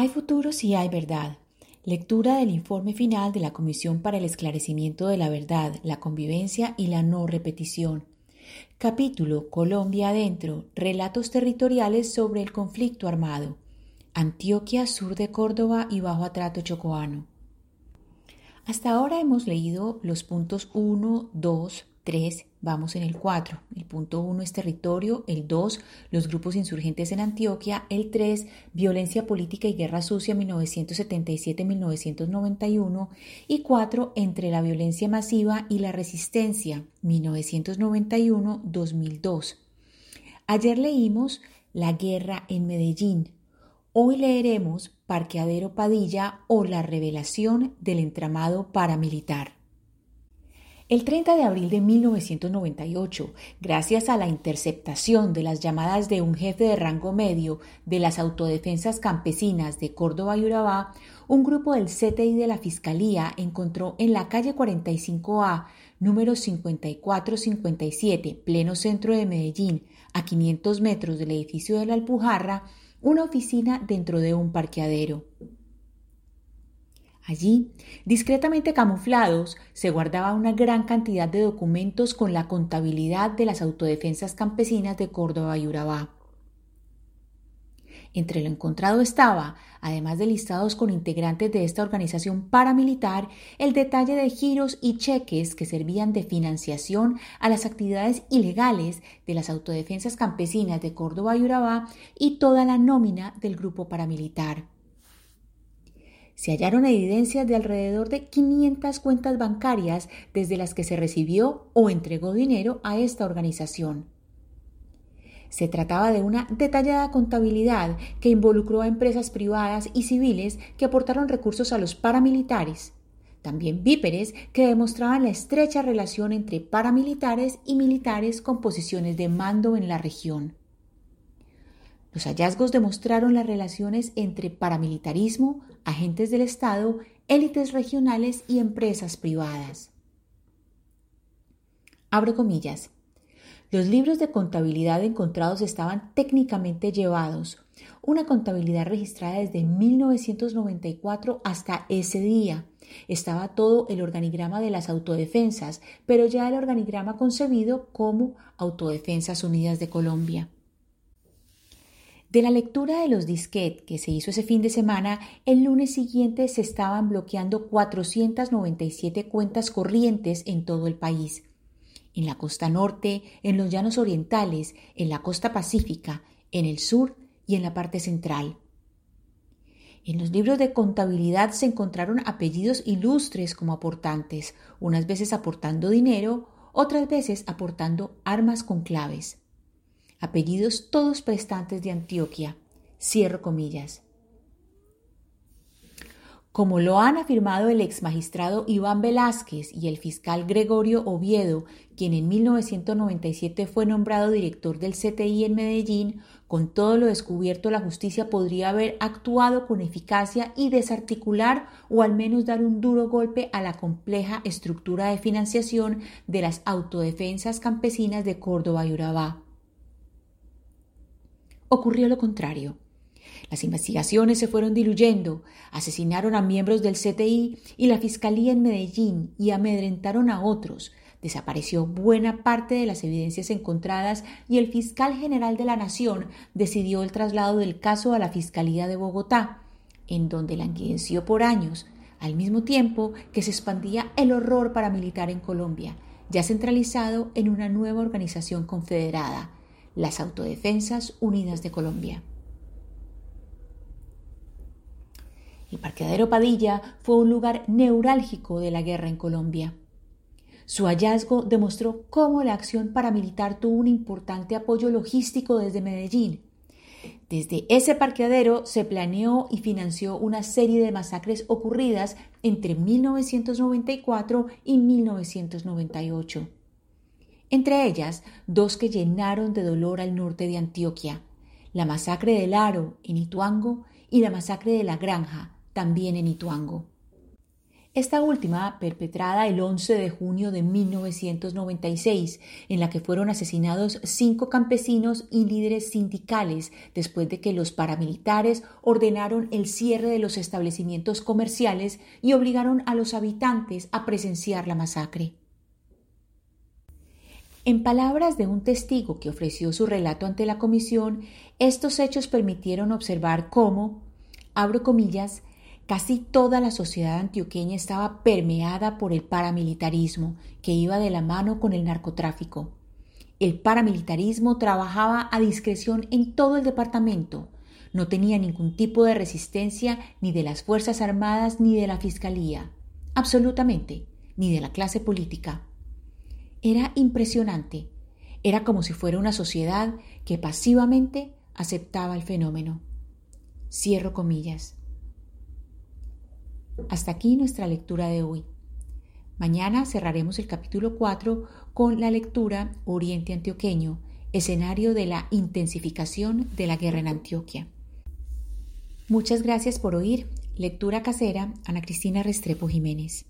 Hay futuro si hay verdad. Lectura del informe final de la Comisión para el Esclarecimiento de la Verdad, la Convivencia y la No Repetición. Capítulo Colombia Adentro. Relatos territoriales sobre el conflicto armado. Antioquia, sur de Córdoba y Bajo Atrato Chocoano. Hasta ahora hemos leído los puntos 1, 2, 3, vamos en el 4. El punto 1 es territorio, el 2, los grupos insurgentes en Antioquia, el 3, violencia política y guerra sucia 1977-1991 y 4, entre la violencia masiva y la resistencia 1991-2002. Ayer leímos La guerra en Medellín. Hoy leeremos Parqueadero Padilla o la revelación del entramado paramilitar. El 30 de abril de 1998, gracias a la interceptación de las llamadas de un jefe de rango medio de las autodefensas campesinas de Córdoba y Urabá, un grupo del CTI de la Fiscalía encontró en la calle 45A, número 5457, pleno centro de Medellín, a 500 metros del edificio de la Alpujarra, una oficina dentro de un parqueadero. Allí, discretamente camuflados, se guardaba una gran cantidad de documentos con la contabilidad de las autodefensas campesinas de Córdoba y Urabá. Entre lo encontrado estaba, además de listados con integrantes de esta organización paramilitar, el detalle de giros y cheques que servían de financiación a las actividades ilegales de las autodefensas campesinas de Córdoba y Urabá y toda la nómina del grupo paramilitar se hallaron evidencias de alrededor de 500 cuentas bancarias desde las que se recibió o entregó dinero a esta organización. Se trataba de una detallada contabilidad que involucró a empresas privadas y civiles que aportaron recursos a los paramilitares, también víperes que demostraban la estrecha relación entre paramilitares y militares con posiciones de mando en la región. Los hallazgos demostraron las relaciones entre paramilitarismo, agentes del Estado, élites regionales y empresas privadas. Abro comillas. Los libros de contabilidad encontrados estaban técnicamente llevados, una contabilidad registrada desde 1994 hasta ese día. Estaba todo el organigrama de las autodefensas, pero ya el organigrama concebido como Autodefensas Unidas de Colombia. De la lectura de los disquet que se hizo ese fin de semana, el lunes siguiente se estaban bloqueando 497 cuentas corrientes en todo el país. En la costa norte, en los llanos orientales, en la costa pacífica, en el sur y en la parte central. En los libros de contabilidad se encontraron apellidos ilustres como aportantes, unas veces aportando dinero, otras veces aportando armas con claves apellidos todos prestantes de Antioquia. Cierro comillas. Como lo han afirmado el ex magistrado Iván Velázquez y el fiscal Gregorio Oviedo, quien en 1997 fue nombrado director del CTI en Medellín, con todo lo descubierto la justicia podría haber actuado con eficacia y desarticular o al menos dar un duro golpe a la compleja estructura de financiación de las autodefensas campesinas de Córdoba y Urabá ocurrió lo contrario. Las investigaciones se fueron diluyendo, asesinaron a miembros del CTI y la Fiscalía en Medellín y amedrentaron a otros. Desapareció buena parte de las evidencias encontradas y el fiscal general de la Nación decidió el traslado del caso a la Fiscalía de Bogotá, en donde languideció por años, al mismo tiempo que se expandía el horror paramilitar en Colombia, ya centralizado en una nueva organización confederada, las Autodefensas Unidas de Colombia. El parqueadero Padilla fue un lugar neurálgico de la guerra en Colombia. Su hallazgo demostró cómo la acción paramilitar tuvo un importante apoyo logístico desde Medellín. Desde ese parqueadero se planeó y financió una serie de masacres ocurridas entre 1994 y 1998 entre ellas dos que llenaron de dolor al norte de Antioquia, la masacre del Aro en Ituango y la masacre de la Granja, también en Ituango. esta última perpetrada el 11 de junio de 1996, en la que fueron asesinados cinco campesinos y líderes sindicales después de que los paramilitares ordenaron el cierre de los establecimientos comerciales y obligaron a los habitantes a presenciar la masacre. En palabras de un testigo que ofreció su relato ante la comisión, estos hechos permitieron observar cómo, abro comillas, Casi toda la sociedad antioqueña estaba permeada por el paramilitarismo, que iba de la mano con el narcotráfico. El paramilitarismo trabajaba a discreción en todo el departamento. No tenía ningún tipo de resistencia ni de las Fuerzas Armadas ni de la Fiscalía. Absolutamente, ni de la clase política. Era impresionante. Era como si fuera una sociedad que pasivamente aceptaba el fenómeno. Cierro comillas. Hasta aquí nuestra lectura de hoy. Mañana cerraremos el capítulo 4 con la lectura Oriente Antioqueño, escenario de la intensificación de la guerra en Antioquia. Muchas gracias por oír. Lectura casera, Ana Cristina Restrepo Jiménez.